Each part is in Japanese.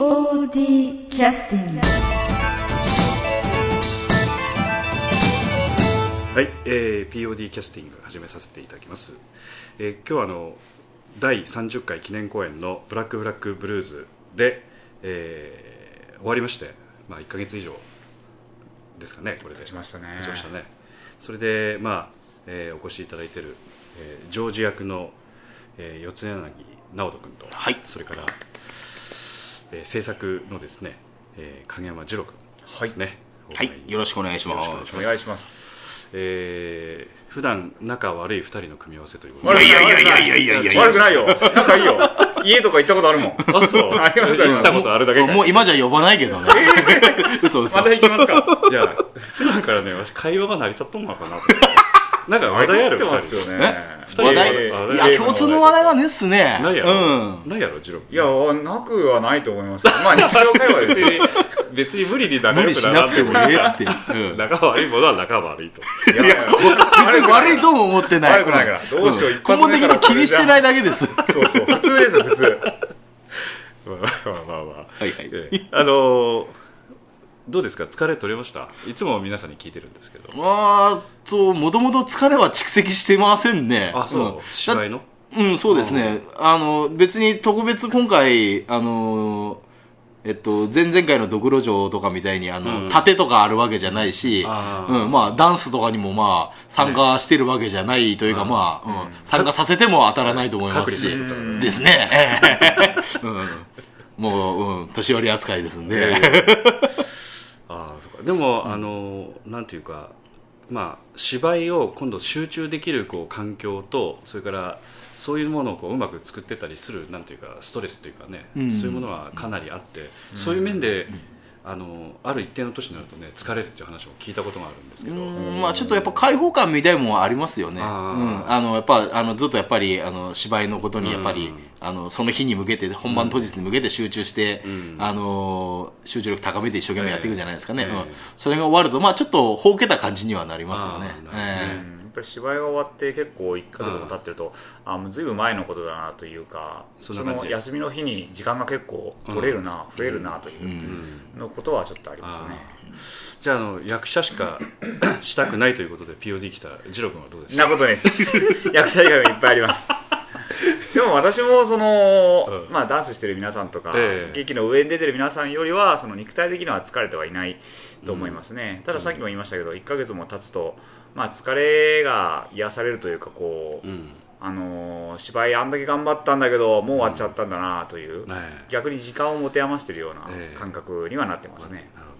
POD キャスティングはい、えー POD キャスティング始めさせていただきます、えー今日はあの第30回記念公演の「ブラック・ブラック・ブルーズで」えー終わりまして、まあ、1か月以上ですかねこれで。経ちましたね。経ちましたね。それで、まあえーお越しいただいている、えージョージ役の、えー四谷柳直人君と、はい。それから、えー制作のですね、えー影山二郎君ですね、はい、よろしくお願いします。よろしくお願いします。えー普段仲悪い2人の組み合わせということで。いやいやいやいやいやいや悪くないよ。仲いいよ。家とか行ったことあるもん。あそう。あり行ったことあるだけかもう今じゃ呼ばないけどね。嘘嘘。また行きますか。いや普段からね私会話が成り立っとんのかなと思ってなんか話題ある2入ってます人よね。人。話題えーいや、共通の話題はねっすね。ないやろ、うん。ないやろジロいやなくはないと思いますけど。まあ日常会話ですよ。別に無理に仲良無理しくななくてももいいええって。う。ん。仲悪いものは仲悪いと。いやいや別に悪いとも思ってない。悪くないから。どうしよう。うん一発目から根本的に気にしてないだけです。はそうそう。普通ですよ普通。まあまあまあまあ、いはい。ええ。あのーどうですか？疲れ取れました？いつも皆さんに聞いてるんですけど。あーと、もともと疲れは蓄積してませんね。あそう、ん。芝居の？うん、そうですね。あの、別に特別今回、あの、えっと、前々回のドクロ城とかみたいに、あの、うん。盾とかあるわけじゃないし、うん、まあ、ダンスとかにもまあ、参加してるわけじゃないというか、まあ、うん、参加させても当たらないと思いますし。ですね。ええうん。もう、うん、年寄り扱いですんで。ああそうか。でも、あのなんていうかまあ芝居を今度集中できるこう環境とそれからそういうものをこううまく作ってたりするなんていうかストレスというかね、うん。そういうものはかなりあって、そういう面で、あのある一定の年になるとね疲れるっていう話も聞いたことがあるんですけど、うんまあちょっとやっぱ開放感みたいもんありますよね。うん。あの、やっぱ、あの、ずっとやっぱり、あの、芝居のことにやっぱり、うんあの、その日に向けて、本番当日に向けて集中して、うんあの、集中力高めて一生懸命やっていくじゃないですかね。ええうん。それが終わると、まあちょっと、ほうけた感じにはなりますよねあー。っぱり芝居が終わって結構1か月も経ってるとあもうずいぶん前のことだなというかその休みの日に時間が結構取れるな、増えるなといううのことはちょっとありますね、じゃああの役者しかしたくないということで POD 来た二郎君はどうでそんしたなことです。役者以外もいっぱいあります。でも私もその、うん。まあ、ダンスしてる皆さんとか、ええ。劇の上に出てる皆さんよりはその肉体的には疲れてはいないと思いますね、たださっきも言いましたけど1ヶ月も経つと、まあ、疲れが癒されるというかこう、うん。あのー芝居あんだけ頑張ったんだけどもう終わっちゃったんだなという、ね逆に時間を持て余してるようなええ。感覚にはなってますね、なるほ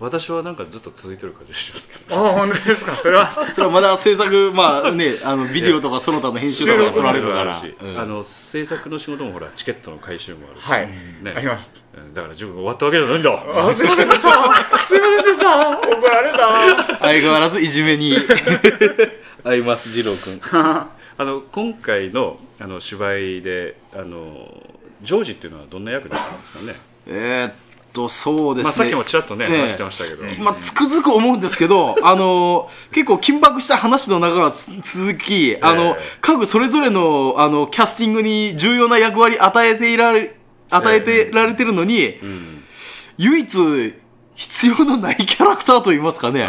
ど。私はなんかずっと続いてる感じがしますけど。ああ本当ですか？それは それはまだ制作、まあね、あの、ビデオとかその他の編集とかが撮られるから。し、うん。あの制作の仕事もほらチケットの回収もあるし、はい、ね。あります。うん。だから自分が終わったわけじゃないんだ。あすいません。でしたすいませんた怒られた。相変わらずいじめに。合います、二郎君。あの今回のあの芝居であのジョージっていうのはどんな役だったんですかね？えーっと、そうですね。まあ、さっきもちらっとね、ええ。話してましたけど、まあ、つくづく思うんですけど、あの、結構緊迫した話の中がつ続き、あの、各それぞれの、あの、キャスティングに重要な役割与えていられ、与えてられてるのに、うん。唯一、必要のないキャラクターと言いますかね。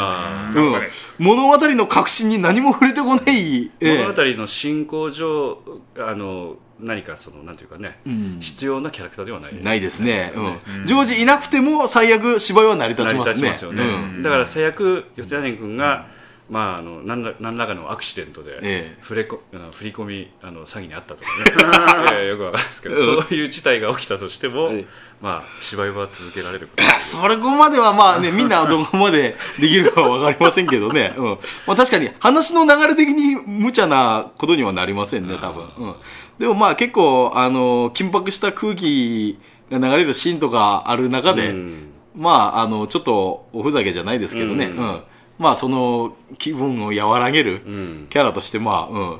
物語の核心に何も触れてこない、物語の進行上あの何かそのなんていうかね、ん。必要なキャラクターではない。ないですね。ようん。ジョージいなくても最悪芝居は成り立ちますね。成り立ちますよね、うん。だから最悪四谷君が、まあ、あの何ら何らかのアクシデントで、ええ振れこあの振り込みあの詐欺にあったとかね いやよくわかんないですけど、そういう事態が起きたとしても、ええまあ、芝居は続けられるそれこまではまあね、みんなどこまでできるかはわかりませんけどね。うん。まあ確かに話の流れ的に無茶なことにはなりませんね、多分。うん。でもまあ結構、あの、緊迫した空気が流れるシーンとかある中で、うんまあ、あの、ちょっとおふざけじゃないですけどね。ううんん。まあその気分を和らげるうんキャラとして、まあ、うん。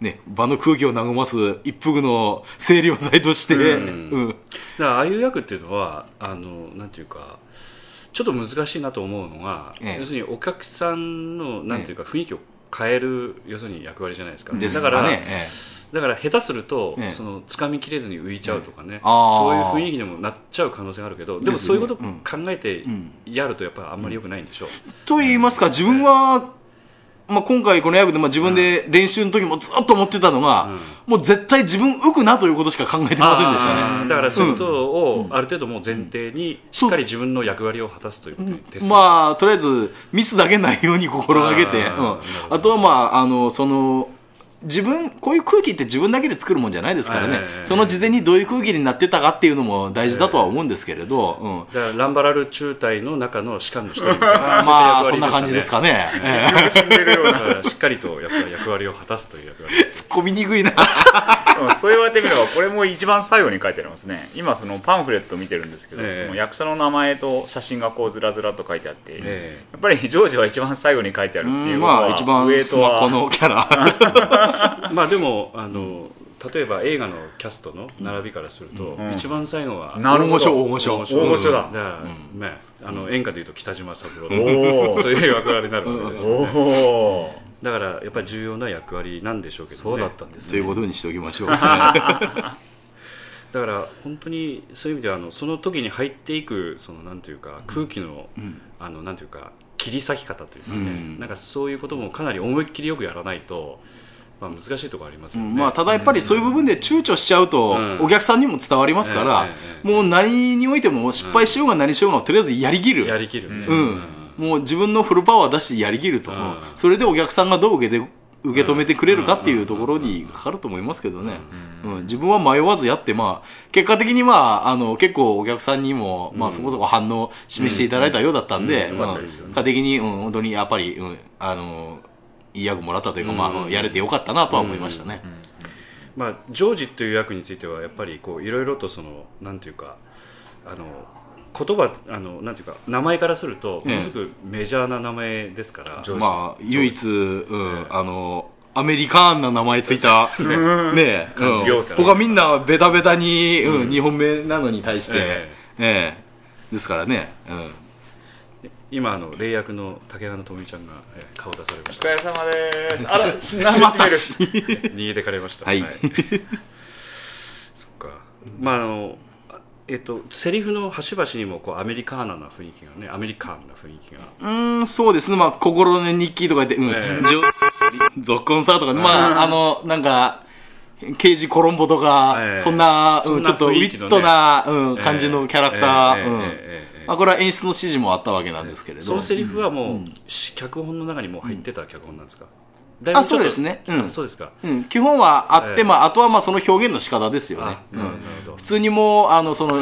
ね、場の空気を和ます一服の清涼剤として、うんうん。だからああいう役っていうのはあのなんていうかちょっと難しいなと思うのが、ええ要するにお客さんのなんていうか雰囲気を変える要するに役割じゃないですか、ですだから、かね。えだから下手すると、ええ。その掴みきれずに浮いちゃうとかね、あー。そういう雰囲気にもなっちゃう可能性があるけどでもそういうことを考えてん。やるとやっぱりあんまり良くないんでしょう、と言いますか、自分は、まあ、今回この役で、まあ、自分で練習の時もずっと思ってたのが、もう絶対自分浮くなということしか考えてませんでしたあね。ー。だからそういうことをある程度もう前提にしっかり自分の役割を果たすということに徹する。まあ、とりあえず、ミスだけないように心がけて、ああとはまあ、あの、その、自分、こういう空気って自分だけで作るもんじゃないですからね、ええその事前にどういう空気になってたかっていうのも大事だとは思うんですけれど、うん。だからランバラル中隊の中の士官の一人 まあ、そんな感じですかね。しっかりとやっぱり役割を果たすという役割です 突っ込みにくいな。うんそう言われてみればこれも一番最後に書いてありますね。今そのパンフレット見てるんですけど、ええ。その役者の名前と写真がこうずらずらと書いてあって、えやっぱりジョージは一番最後に書いてあるっていうことは、まあ、一番スウエイトは。マホのキャラ。まあでもあの、例えば映画のキャストの並びからすると、ん。一番最後は大御所大御所。大御所だ。だから、ねあの演歌でいうと北島三郎そういう役割になるわけですおおだからやっぱり重要な役割なんでしょうけどね。そうだったんですということにしておきましょう。だから本当にそういう意味ではあのその時に入っていくそのなんていうか空気の、あのなんていうか切り裂き方というかね、うん。なんかそういうこともかなり思いっきりよくやらないと、まあ、難しいところありますよね、まあ、ただやっぱりそういう部分で躊躇しちゃうとうん、お客さんにも伝わりますからもう何においても失敗しようが何しようが、とりあえずやりきる。やりきるね、うん。もう自分のフルパワー出してやりきると。う。ん。それでお客さんがどう受けて、受け止めてくれるかっていうところにかかると思いますけどね。うん。自分は迷わずやって、まあ、結果的にまあ、あの、結構お客さんにも、まあそこそこ反応示していただいたようだったんで、うん。うん。よかったですよね。結果的に、うん、本当にやっぱり、うん、あの、いい役もらったというか、まあうん、やれてよかったなとは思いましたね。まあ、ジョージという役についてはやっぱりこういろいろとそのなんていうかあの言葉あのなんていうか名前からするとええ。ものすごくメジャーな名前ですから、まあ、唯一、うん、あの、アメリカンな名前ついた、ね。え、感じうんですから他みんなベタベタに、うん、日本名なのに対して、ええ。えですからね、うん。今あの霊役の竹花智美ちゃんが、えー顔出されましおた疲れ様です。あら ししまったし。逃げてかれました。はい。そっか。まああのあえっと、セリフの端々にもこうアメリカーナな雰囲気がねアメリカーナな雰囲気が。うんそうですね。まあ心の日記とかで、うん。えー、ゾッコンサーとか、まああのなんか刑事コロンボとか、えー、そんな,そんな、うん、ちょっとウィットな、うん、感じのキャラクター、まあ、これは演出の指示もあったわけなんですけれど。そのセリフはもう、うん、脚本の中にも入ってた脚本なんですか、うんあ、そうですね。うんあ。そうですかうん、基本はあって、ええまあ、あとはまあその表現の仕方ですよねあ。うん普通にもう、あの、その、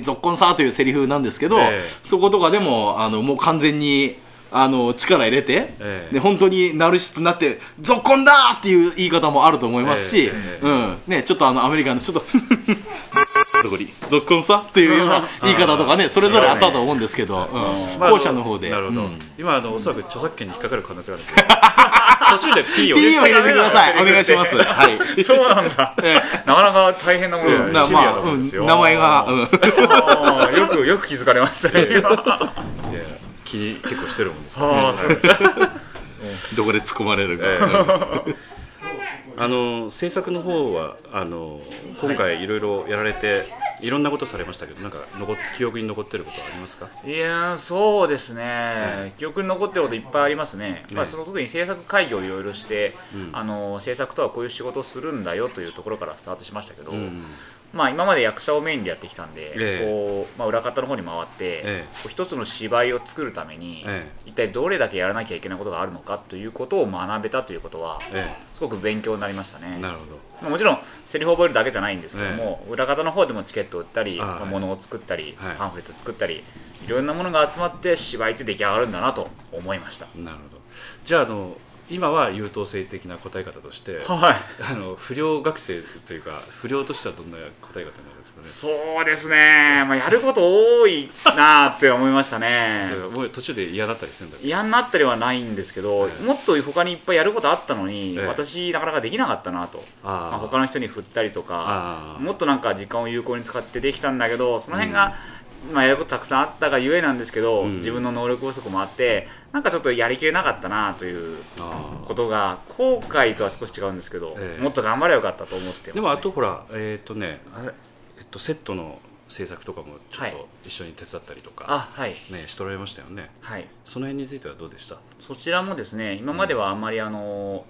ゾッコンサーというセリフなんですけど、ええそことかでも、あの、もう完全に、あの、力入れて、ええで、本当にナルシストになって、ゾッコンだーっていう言い方もあると思いますし、うん。ね、ちょっとあの、アメリカの、ちょっと、どこにゾッコンさっていうような言い方とかね、それぞれあったと思うんですけど、後者の方で。なるほど、うん。今あのおそらく著作権に引っかかる可能性がある。途中で P を入れてください。お願いします。はい。そうなんだ。えなかなか大変なものうん。だシビアなんですよ、うん。名前が、よくよく気づかれましたね。今いや気に結構してるもんですからねああそうです。どこで突っ込まれるか。あの制作の方はあの今回いろいろやられていろんなことされましたけどなんか残っ記憶に残ってることはありますか？いやーそうですね、記憶に残ってることいっぱいありますね、まあ、その特に制作会議をいろいろして、あの制作とはこういう仕事をするんだよというところからスタートしましたけど、んまあ、今まで役者をメインでやってきたんで、ええ。こうまあ、裏方の方に回って、ええ。こう一つの芝居を作るために、え一体どれだけやらなきゃいけないことがあるのかということを学べたということは、えすごく勉強になりましたね。え。なるほど。まあもちろんセリフを覚えるだけじゃないんですけども、裏方の方でもチケットを売ったり、あまあはい。物を作ったり、はい。パンフレット作ったりいろんなものが集まって芝居って出来上がるんだなと思いました。なるほど。じゃああの今は優等生的な答え方としてはい。あの不良学生というか不良としてはどんな答え方になるんですかね。そうですね、まあ、やること多いなって思いましたね。もう途中で嫌だったりするんだ嫌になったりはないんですけど、ええもっと他にいっぱいやることあったのに、ええ。私なかなかできなかったなと、まあ、他の人に振ったりとかもっとなんか時間を有効に使ってできたんだけどその辺がまあ、やることたくさんあったがゆえなんですけど、うん。自分の能力不足もあってなんかちょっとやりきれなかったなというあことが後悔とは少し違うんですけど、ええ。もっと頑張ればよかったと思ってます、ね、ーでもあとほらえっ、とねあれ、えっと、セットの制作とかもちょっはい。と一緒に手伝ったりとか、あはい。ねしておられましたよね。はい。その辺についてはどうでした？そちらもですね今まではあんまりあの、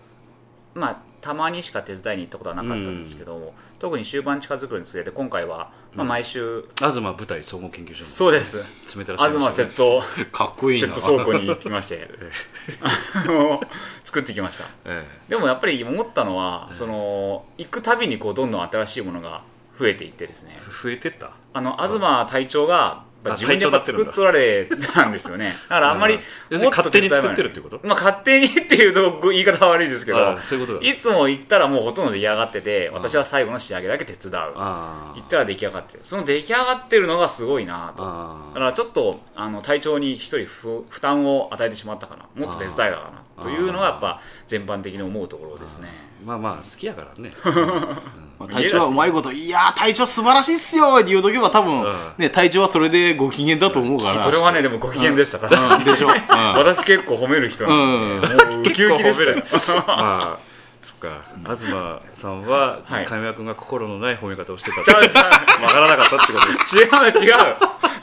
まあたまにしか手伝いに行ったことはなかったんですけど、特に終盤近づくにつれて今回は、まあ、毎週、東舞台総合研究所そうです。詰めてらっしゃいま東セットかっこいいな。セット倉庫に行きまして 作ってきました。えでもやっぱり思ったのは、ええ。その行くたびにこうどんどん新しいものが増えていってですね。え増えてった？あの東隊長があ自分で作っとられたんですよね。だからあんまりうん。勝手に作ってるっていうことまあ勝手にっていうと言い方は悪いですけど。そういうことだ。いつも行ったらもうほとんど出来上がってて私は最後の仕上げだけ手伝う。あ行ったら出来上がってる。その出来上がってるのがすごいなと。あだからちょっとあの体調に一人負負担を与えてしまったかな。もっと手伝いだかな。というのがやっぱ全般的に思うところですね。まあまあ好きやからね まあ、隊長はうまいこと、いやー、隊長素晴らしいっすよって言うとけば多分、うん。ね、隊長はそれでご機嫌だと思うから。それはねでもご機嫌でした確かに。うんでしょ。うん。私結構褒める人なんで、もうウキウキでしたよ。まあそっか。東さんははい。君が心のない褒め方をしてた。ちゃうちゃわからなかったってことです。う違う違う。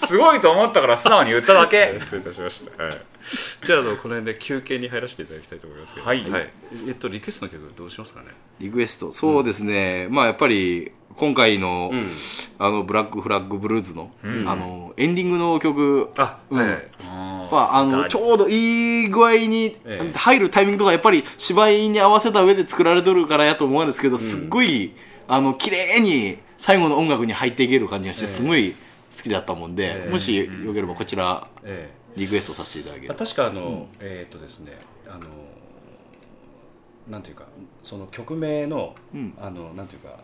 すごいと思ったから素直に言っただけ。失礼いたしました、はい、じゃああのこの辺で休憩に入らせていただきたいと思いますけど。はい。えっとリクエストの曲どうしますかね？リクエスト。そうですね。まあやっぱり、今回の、ん。あの、ブラックフラッグブルーズの、ん。あの、エンディングの曲、あ、うん。はまあ、あの、ちょうどいい具合にええ。入るタイミングとか、やっぱり芝居に合わせた上で作られてるからやと思うんですけど、すっごい、あの、綺麗に最後の音楽に入っていける感じがして、ええすごい好きだったもんで、ええ。もしよければこちら、えリクエストさせていただけえれば。確かあの、えっとですねあのなんていうかその曲名の、うん。あのなんていうか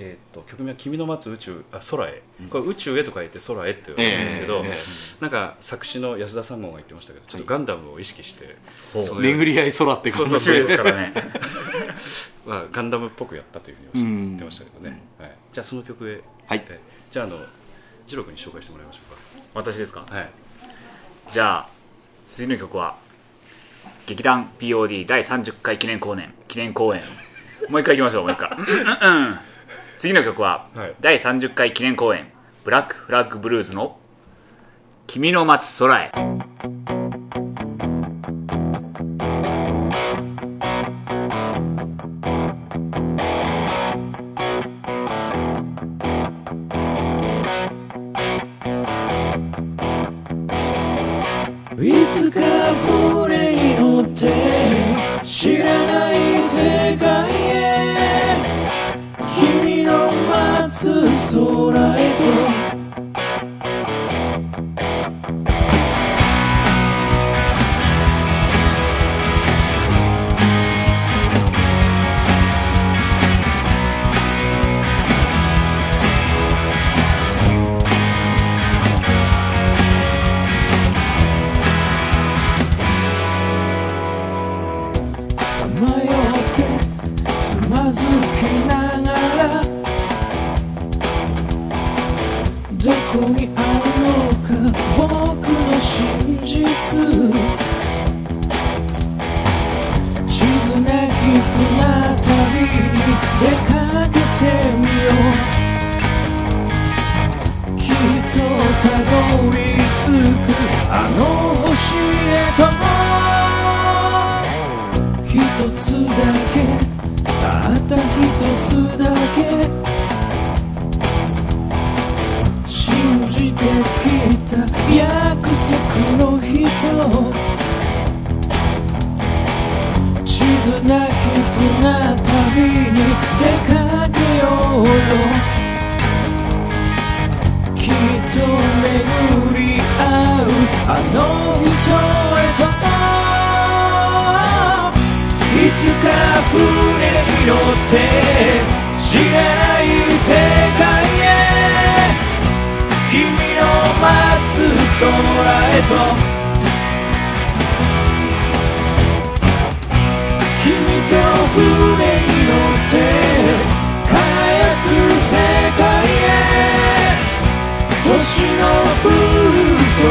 えー、と曲名は「君の待つ宇宙あ空へ」これ宇宙へと書いて空へって言うんですけど、えええなんか作詞の安田三門が言ってましたけどちょっとガンダムを意識して、巡り合い空って感じ。ですからね。まあ、ガンダムっぽくやったというふうにおってましたけどね、はい、じゃあその曲へ、はい。えじゃああの二郎君に紹介してもらいましょ私ですか？うかはい。じゃあ次の曲は劇団 POD 第30回記念公演。記念公演。もう一回いきましょうもう一回。うんうんうん次の曲は、はい。第30回記念公演ブラックフラッグブルーズの「君の待つ空へ」ずきな約束の人地図なき船旅に出かけようよきっと巡り合うあの人へと。いつか船に乗って知らない世界空へと君と船に乗って輝く世界へ星の降る空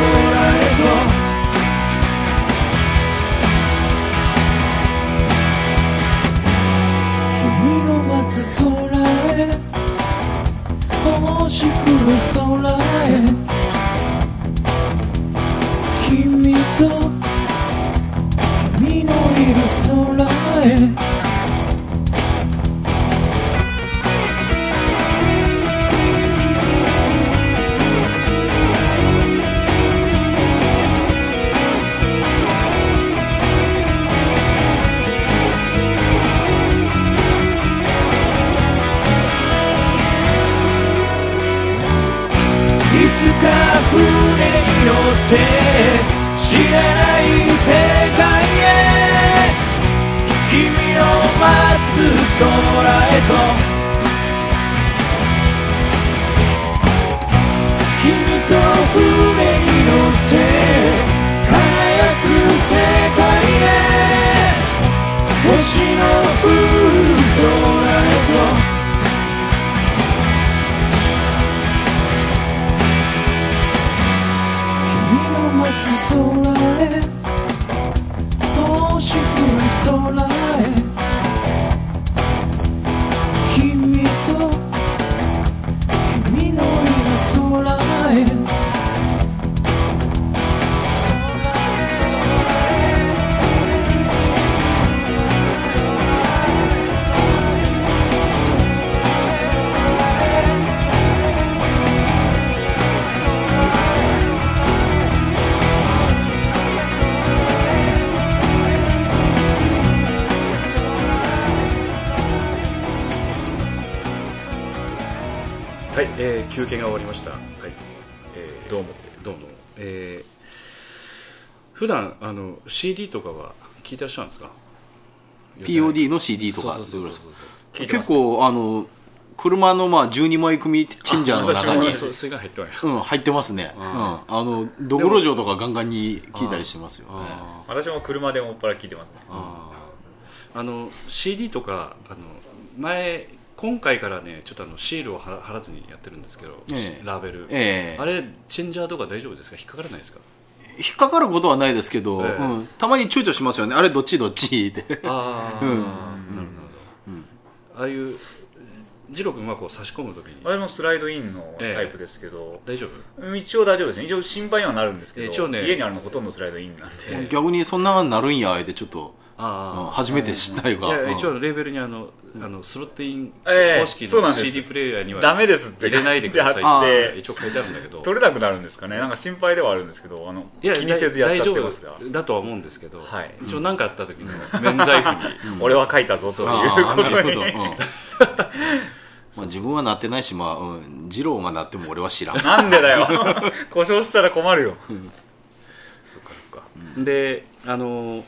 へと君の待つ空へ星降る空へ。と君のいる空へ。休憩が終わりました。はい、えーどうも。どうも。えー普段あの CD とかは聞いてらっしゃるんですか？POD の CD とか。結構あの車のまあ12枚組チェンジャーの中にうん、入ってますね。うん。ああの、どころ城とかガンガンに聞いたりしてますよ。ね。あ私も車でもっぱら聞いてますね。あの CD とかあの前今回からねちょっとあのシールを貼らずにやってるんですけど、ええ。ラベル、ええ。あれチェンジャーとか大丈夫ですか？引っかからないですか？引っかかることはないですけど、ええ。うん、たまに躊躇しますよね。あれどっちどっち？って。ああ、うん。なるほど。ああいうジロ君はこう差し込むときに私もスライドインのタイプですけど、大丈夫？うん一応大丈夫ですね。一応心配にはなるんですけど一応ね。家にあるのほとんどスライドインなんで、逆にそんなになるんや、あえてちょっと、うんあ初めて知ったいうか。いやうん一応レーベルにあのあのスロットインええ。公式のそうなんです。CD プレイヤーにはダメですって。入れないでくださいあってで一応書いてあるんだけど。取れなくなるんですかね？なんか心配ではあるんですけどあの気にせずやっちゃってますが大丈夫。だとは思うんですけど、はい。一応何かあった時の免罪符に、俺は書いたぞということ。に。うん。まあ自分はなってないし、まあ、うん、二郎がなっても俺は知らん。なんでだよ。故障したら困るよ。であの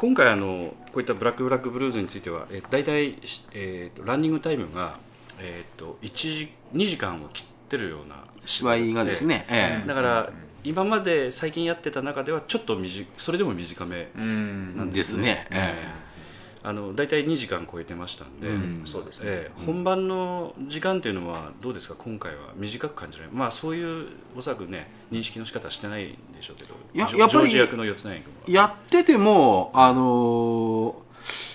今回あのこういったブラックブラックブルーズについてはえ大体、えー、とランニングタイムが、えー、と1時2時間を切ってるような芝居がですね、ええだから今まで最近やってた中ではちょっと短それでも短めうん。なんですね。えあの大体2時間超えてましたんで、うん。そうですね、ええ本番の時間というのはどうですか？今回は短く感じないまあそういうおそらくね認識の仕方してないんでしょうけどややっぱりジョージ役の四つ内君は。えやってても、あのー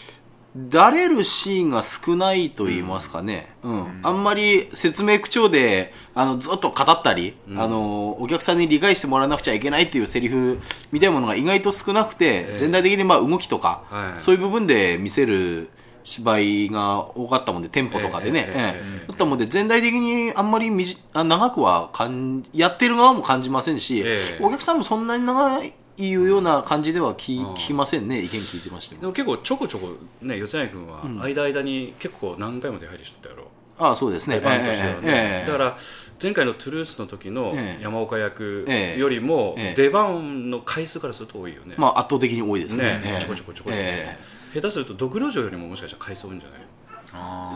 だれるシーンが少ないと言いますかね。うん。うん、あんまり説明口調で、あの、ずっと語ったり、うん、あの、お客さんに理解してもらわなくちゃいけないっていうセリフみたいなものが意外と少なくて、えー、全体的にまあ動きとか、はい、そういう部分で見せる芝居が多かったもんで、テンポとかでね。ええだったもんで、全体的にあんまりみじあ長くはかん、やってる側も感じませんし、えー、お客さんもそんなに長いいうような感じでは聞,、うん。聞きませんね、意見聞いてましても。でも結構ちょこちょこね四つ内君は間間に結構何回も出入りしとったやろ。ああ、そうですね。出番としてはね、ええだから前回のトゥルースの時のええ。山岡役ええよりもええ。出番の回数からすると多いよね,、まあ圧倒的に多いですね。ねええちょこちょこちょこちょこ、え。下手するとドクロ城よりももしかしたら回数多いんじゃない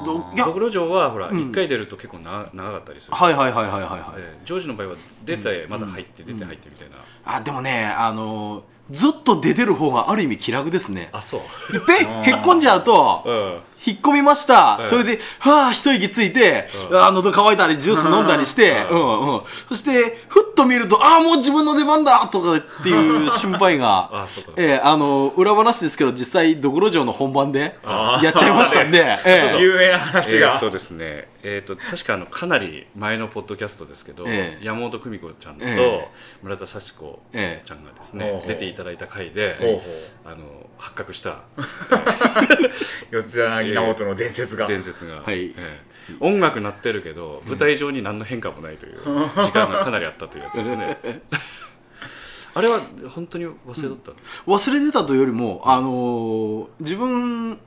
どいや。ドクロ城はほらうん。1回出ると結構な長かったりする、はいはいはいはいはいはい。ええジョージの場合は出てまだ入って出て入ってみたいな、あ、でもね、あのずっと出てる方がある意味気楽ですね。あそう。いっぺんへっこんじゃうと、うん引っ込みました。ええ。それで、はぁ、一息ついて、うん。あ喉乾いたり、ジュース飲んだりして、ううん。んうん。そして、ふっと見ると、ああ、もう自分の出番だ！とかっていう心配が、あええあの、裏話ですけど、実際、ドクロ城の本番であ、ー。やっちゃいましたんで、ええ。有名な話が、えーっとですねえー、と確かあのかなり前のポッドキャストですけど、ええ。山本久美子ちゃんとええ。村田幸子ええちゃんがですね出ていただいた回であの発覚した 四柳直人の伝説が。伝説が、はい。ええ。音楽鳴ってるけど舞台上に何の変化もないという時間がかなりあったというやつですね。あれは本当に忘れとったの、忘れてたというよりも、あのー自分、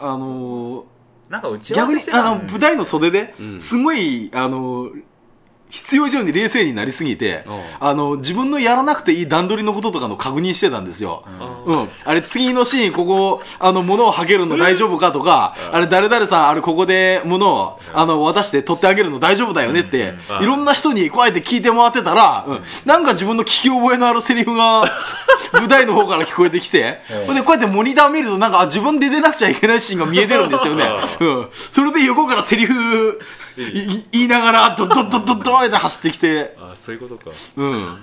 あのーなんか打ち合わ逆にせしてたあの舞台の袖でうん。すごい、あの必要以上に冷静になりすぎて、あの自分のやらなくていい段取りのこととかの確認してたんですよ。あうん。あれ、次のシーン、ここ、あの、物をはげるの大丈夫かとか、あれ、誰々さん、あれ、ここで物を、あの、渡して取ってあげるの大丈夫だよねって、うんいろんな人にこうやって聞いて回ってたら、うん。なんか自分の聞き覚えのあるセリフが、舞台の方から聞こえてきて、うんほんで、こうやってモニター見ると、なんか、あ自分で出なくちゃいけないシーンが見えてるんですよね。うん。それで横からセリフ、言いながら、ドッドッドッドッドッって走ってきて、あそういうことか。うん、うん。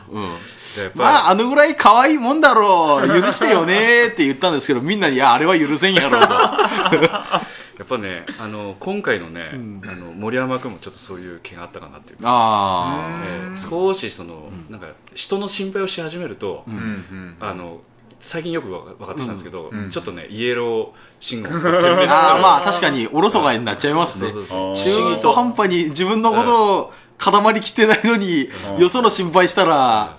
まあ、あのぐらい可愛いもんだろう、許してよねって言ったんですけど、みんなに、いや、あれは許せんやろうと。やっぱねあの今回のね、あの森山君もちょっとそういう気があったかなっていうか、あえー少しその、なんか人の心配をし始めると、うん。うんあの最近よくわ分かってきたんですけど、うん。ちょっとねイエロー信号 あ。るああ、まあ、確かに、おろそかになっちゃいますね。中途半端に自分のことを固まりきってないのに、うん。よその心配したら、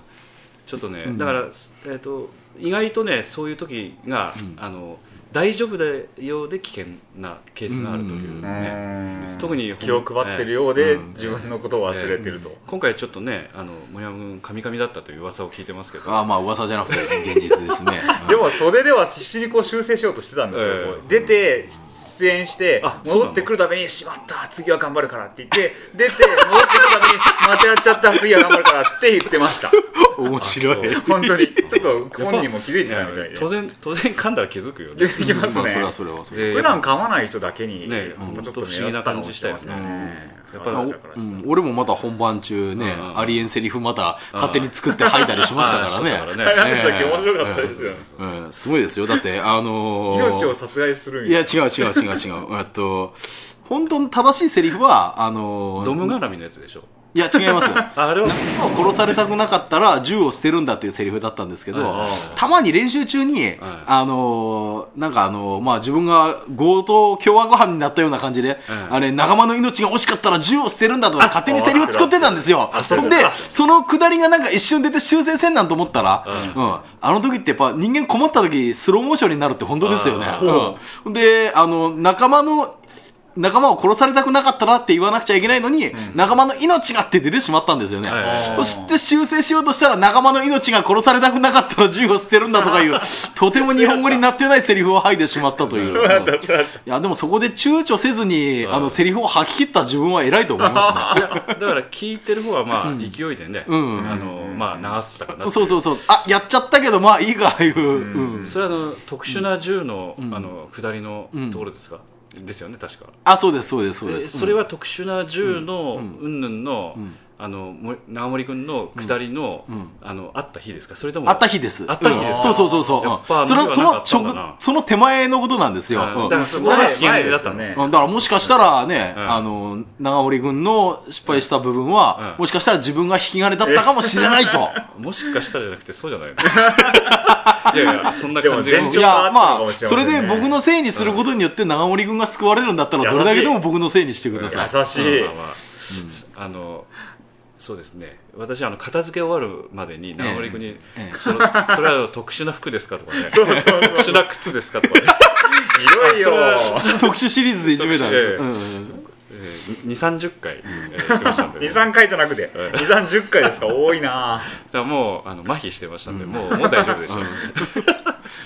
ちょっとね、ん。だから、えー、と意外とねそういう時が、あの大丈夫だようで危険なケースがあるというね、うん。特に気を配ってるようで、うん自分のことを忘れてると、今回ちょっとねあの森山君カミカミだったという噂を聞いてますけど。ああ、まあ、噂じゃなくて、現実ですね。でも袖では必死にこう修正しようとしてたんですよ、ええ。こう出て出演して戻ってくるために「しまった次は頑張るから」って言って出て戻ってくるために「またやっちゃった次は頑張るから」って言ってました。面白い。本当に。ちょっと本人も気づいてないみたいで。当然当然噛んだら気づくよね。気づきますね、まあ、それはそれはそれ普段噛まない人だけに、ねちょっと不思議な感じしたよねやっぱりうん、俺もまた本番中ね、うん。ありえんセリフまた勝手に作って吐いたりしましたからね。あーしとったからね。あれ何でしたっけええ面白かったですよ、うん、すごいですよ。だって、あのー、命を殺害するみいいな違う違う違う違う。えっと、本当の正しいセリフは、あのー、ドム絡みのやつでしょいや、違います。ああれは。殺されたくなかったら銃を捨てるんだっていうセリフだったんですけど、はいたまに練習中に、あのーなんかあのーまあ、自分が強盗凶悪犯になったような感じで、うんあれ、仲間の命が惜しかったら銃を捨てるんだとか勝手にセリフ作ってたんですよ。で、そのくだりがなんか一瞬出て修正せんなんと思ったら、うん、あの時ってやっぱ人間困った時スローモーションになるって本当ですよね。あうん、で、あの、仲間の、仲間を殺されたくなかったらって言わなくちゃいけないのに、仲間の命がって出てしまったんですよね。そして修正しようとしたら仲間の命が殺されたくなかったら銃を捨てるんだとかいう、とても日本語になってないセリフを吐いてしまったという。うんいや、でもそこで躊躇せずに、あの、セリフを吐き切った自分は偉いと思いますね。だから聞いてる方はまあ勢いでね、うん。あのまあ流したかなそうそうそう。あ、やっちゃったけど、まあいいか、いう。うん。それはあの特殊な銃の,、あの下りのところですか、ですよね確か。あ、そうです、そうです、そうえです。それは特殊な銃のうん。ぬん。の、んあのも長森君の下りの、んあのあった日ですか？それともあった日です。あった日ですうん。そうそうそうそう。それはそのその手前のことなんですよ。だからそこ前が危険だったね。だからもしかしたらね、うん。あの、長森君の失敗した部分は、うん。もしかしたら自分が引き金だったかもしれないと。もしかしたらじゃなくてそうじゃないの。いやいやそんな感じいや、まあ、それで僕のせいにすることによって長森君が救われるんだったら、どれだけでも僕のせいにしてください。優しい、あのそうですね。私あの片付け終わるまでに長森君に、ええその それは特殊な服ですかとかね。そうそうそう。特殊な靴ですかとかね。ひどいよ。特殊シリーズでいじめたんですよ。特殊うんうん2三3 0回、えーやってましたんで、ね、だか23回じゃなくて2 3 0回ですか。多いな。らもうあの麻痺してましたんで、もうもう大丈夫でした、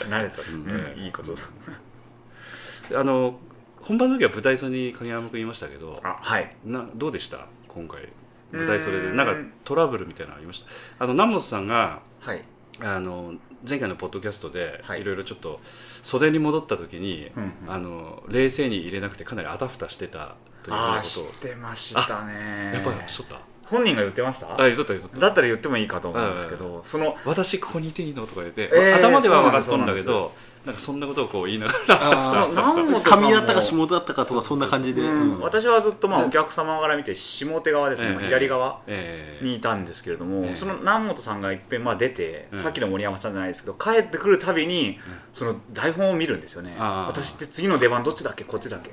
慣れた、うん。いいことだ。あの本番の時は舞台袖に影山君言いましたけどあはい。などうでした？今回舞台袖うーん。でなんかトラブルみたいなのありました？あの南本さんがはい。あの前回のポッドキャストではい。いろいろちょっと袖に戻った時に、うんうん。あの冷静に入れなくてかなりあたふたしてたということを。してましたね。やっぱりしとった？本人が言ってました？あ言っとった言っとった。だったら言ってもいいかと思うんですけど、その私ここにいていいのとか言って、えー頭では分かっとんだけそうなんどなんかそんなことをこう言いながら その南本さんも。上だったか下だったかとかそんな感じで、私はずっとまあお客様から見て下手側ですね、左側ええにいたんですけれども、ええその南本さんがいっぺんまあ出て、うん。さっきの森山さんじゃないですけど帰ってくるたびに、その台本を見るんですよね。私って次の出番どっちだっけこっちだっけ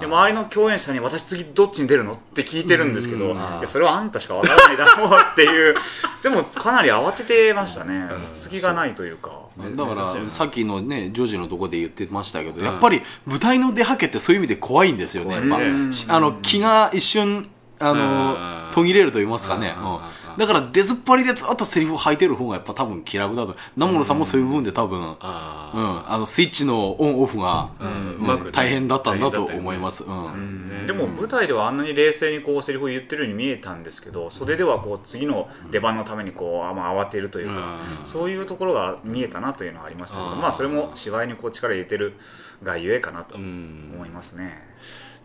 で周りの共演者に私次どっちに出るのって聞いてるんですけど、うん。いやそれはあんたしかわからないだろうっていう でもかなり慌ててましたね、隙がないというか。だからさっきのねジョージのとこで言ってましたけど、ん。やっぱり舞台の出はけってそういう意味で怖いんですよね。ねしあの気が一瞬あのうん。途切れると言いますかね、うん。うんだから出ずっぱりでずっとセリフを吐いてる方がやっぱ多分気楽だと。南本さんもそういう部分で多分、うん、ああのスイッチのオンオフが、ーうんうんうまくね大変だったんだと思います、うん。うん。でも舞台ではあんなに冷静にこうセリフを言ってるように見えたんですけど袖ではこう次の出番のためにこうあまあ慌てるというか、うん。そういうところが見えたなというのはありましたけどまあそれも芝居にこう力入れてるがゆえかなとうん。思いますね。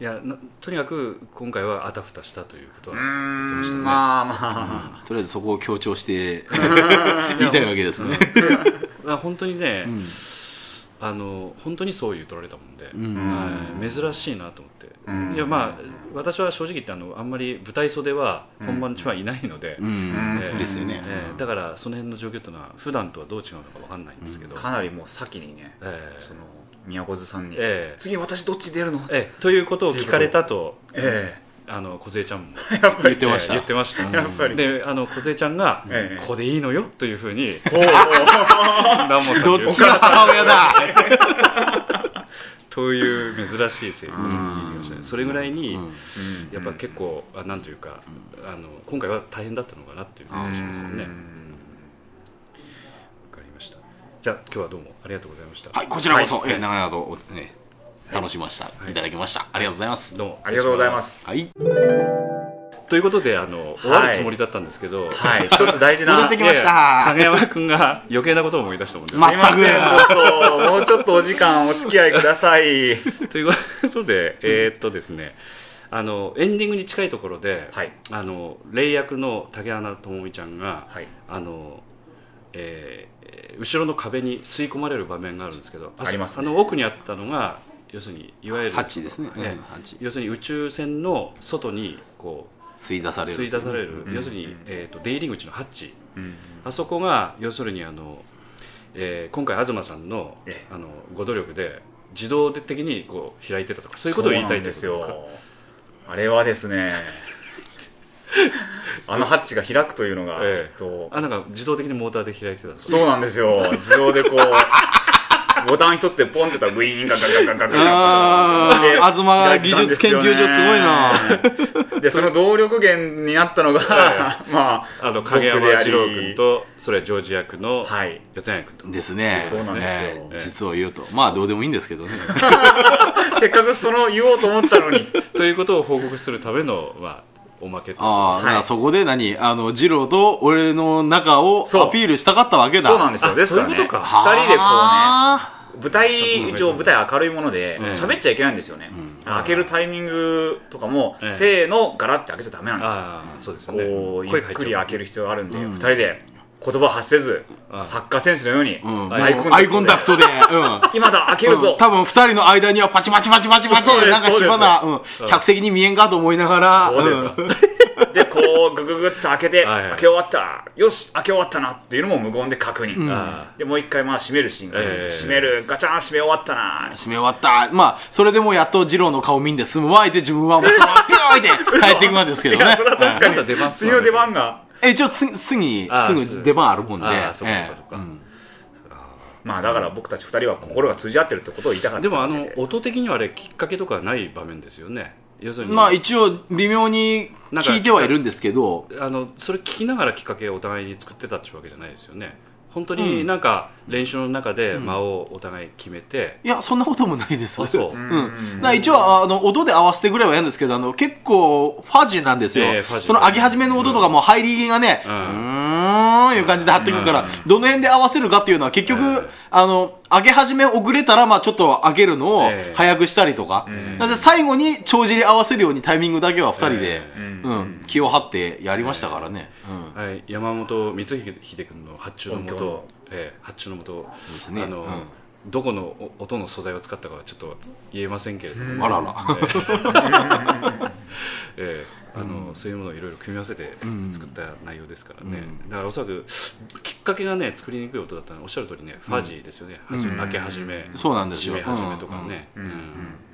いやなとにかく今回はあたふたしたということうは言ってましたね。んまあまあ、とりあえずそこを強調して 言いたいわけですね、まあ本当にね、うん。あの本当にそう言うとられたもんで、うん。はい。珍しいなと思って、うん。いやまあ私は正直言ってあのあんまり舞台袖は本番中はいないので、うん。ええですよね、ええだからその辺の状況というのは普段とはどう違うのかわかんないんですけど、かなりもう先にね、ええ。その宮古津さんに、ええ次私どっち出るの?」ええ。ということを聞かれたとえあの梢ちゃんも。言ってました、ええ言ってました、やっぱり。であの梢ちゃんが、ええここでいいのよ？というふうに南本さんにどっちが母親だ？という珍しいセリフを聞きましたね。それぐらいに、うん。やっぱ結構あなんというかあの今回は大変だったのかなっていう感じがしますよねじゃあ今日はどうもありがとうございました。はい、こちらこそ、はい。えー長々とお、ね、楽しました、い、ただきました。ありがとうございます。どうも。ありがとうございます。はい。ということであの終わるつもりだったんですけど、はい。一つ大事な 戻ってきました。影山君が余計なことを思い出したもんです、ますいません。ちょっともうちょっとお時間お付き合いください。ということで、えーっとですねあのエンディングに近いところで、はい。あの霊役の竹穴智美ちゃんが、はい。あのえー後ろの壁に吸い込まれる場面があるんですけどありますね。あの奥にあったのが要するにいわゆるハチですね。うん。要するに宇宙船の外にこ吸い出される。う吸い出される、うん要するに、えー、と出入り口のハッチ。うんあそこが要するにあの、えー今回東さんのえあのご努力で自動的にこう開いてたとかそういうことを言いたいってことですよ。あれはですね あのハッチが開くというのが、えっとあなんか自動的にモーターで開いてたそうなんですよ自動でこう ボタン一つでポンってたらグイーンガンガンガンガンガンガ東が技術研究所すごいな。でその動力源になったのが、まああの影山二郎君とそれはジョージ役のはい四谷君と、ですね。そうなんですよええ実を言うと。まあ、どうでもいいんですけどね。せっかくその言おうと思ったのにということを報告するための、まあ、おまけとああ、はい。そこで何あの、ジローと俺の仲をそう。アピールしたかったわけだ。そうなんですよ。あですからね。そういうことか。二人でこうねあ舞台一応舞台明るいものでうん。喋っちゃいけないんですよね、開けるタイミングとかも、ええせーのガラって開けちゃダメなんですよ。ああそうですよね。こうゆっくり開けるる必要があるんで、うん。二人で言葉発せずあサッカー選手のように。アイコンタクトで。今だ開けるぞ、多分二人の間にはパチパチパチパチパチなんか火花、うん、客席に見えんかと思いながら、そうです。ん。でこうグググっと開けて、開け終わった。よし開け終わったなっていうのも無言で確認、でもう一回まあ閉めるシーンが閉めるガチャン閉め終わったな。締め終わった。まあ、それでもうやっと二郎の顔見んで済むわいで自分はもうピョーイって帰っていくんですけどね。それは確かに。次の出番がえ、一応次、次、あすぐ出番あるもんで。あそっかええそっかそっか。うん。まあだから僕たち二人は心が通じ合ってるってことを言いたかったで。もあの音的にはあれきっかけとかはない場面ですよね。要するに。まあ一応微妙に聞いてはいるんですけど、あのそれ聞きながらきっかけをお互いに作ってたっていうわけじゃないですよね本当になんか練習の中で間をお互い決めて、いや、そんなこともないです。あそう。うん。一応、あの、音で合わせてぐらいはやるんですけど、あの、結構、ファジーなんですよ。ええファジー。その上げ始めの音とかも入りがね、ううん。ーーんいう感じで貼っていくから、どの辺で合わせるかっていうのは結局、はいあの、上げ始め遅れたら、まあちょっと上げるのをええ。早くしたりとか、なので最後に帳尻合わせるようにタイミングだけは二人で、えうん、気を張ってやりましたからね。うん。はい、山本光秀君の発注のもと、ええ発注のもと、すね。あの、うん。どこのお音の素材を使ったかはちょっと言えませんけれども、あらら。ええあのそういうものをいろいろ組み合わせて作った内容ですからね、だからおそらくきっかけがね作りにくい音だったのはおっしゃる通りねファジーですよね、はじ開け始めそうなんですよ。締め始めとかね、うん。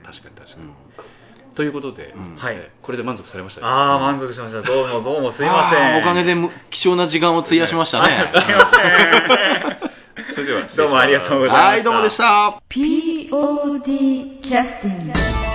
確かに確かに、ということで、はいええこれで満足されました？ああ満足しました。どうもどうもすいません。おかげでむ貴重な時間を費やしましたね。すいません。それではどうもありがとうございました。はい、どうもでした。POD キャスティング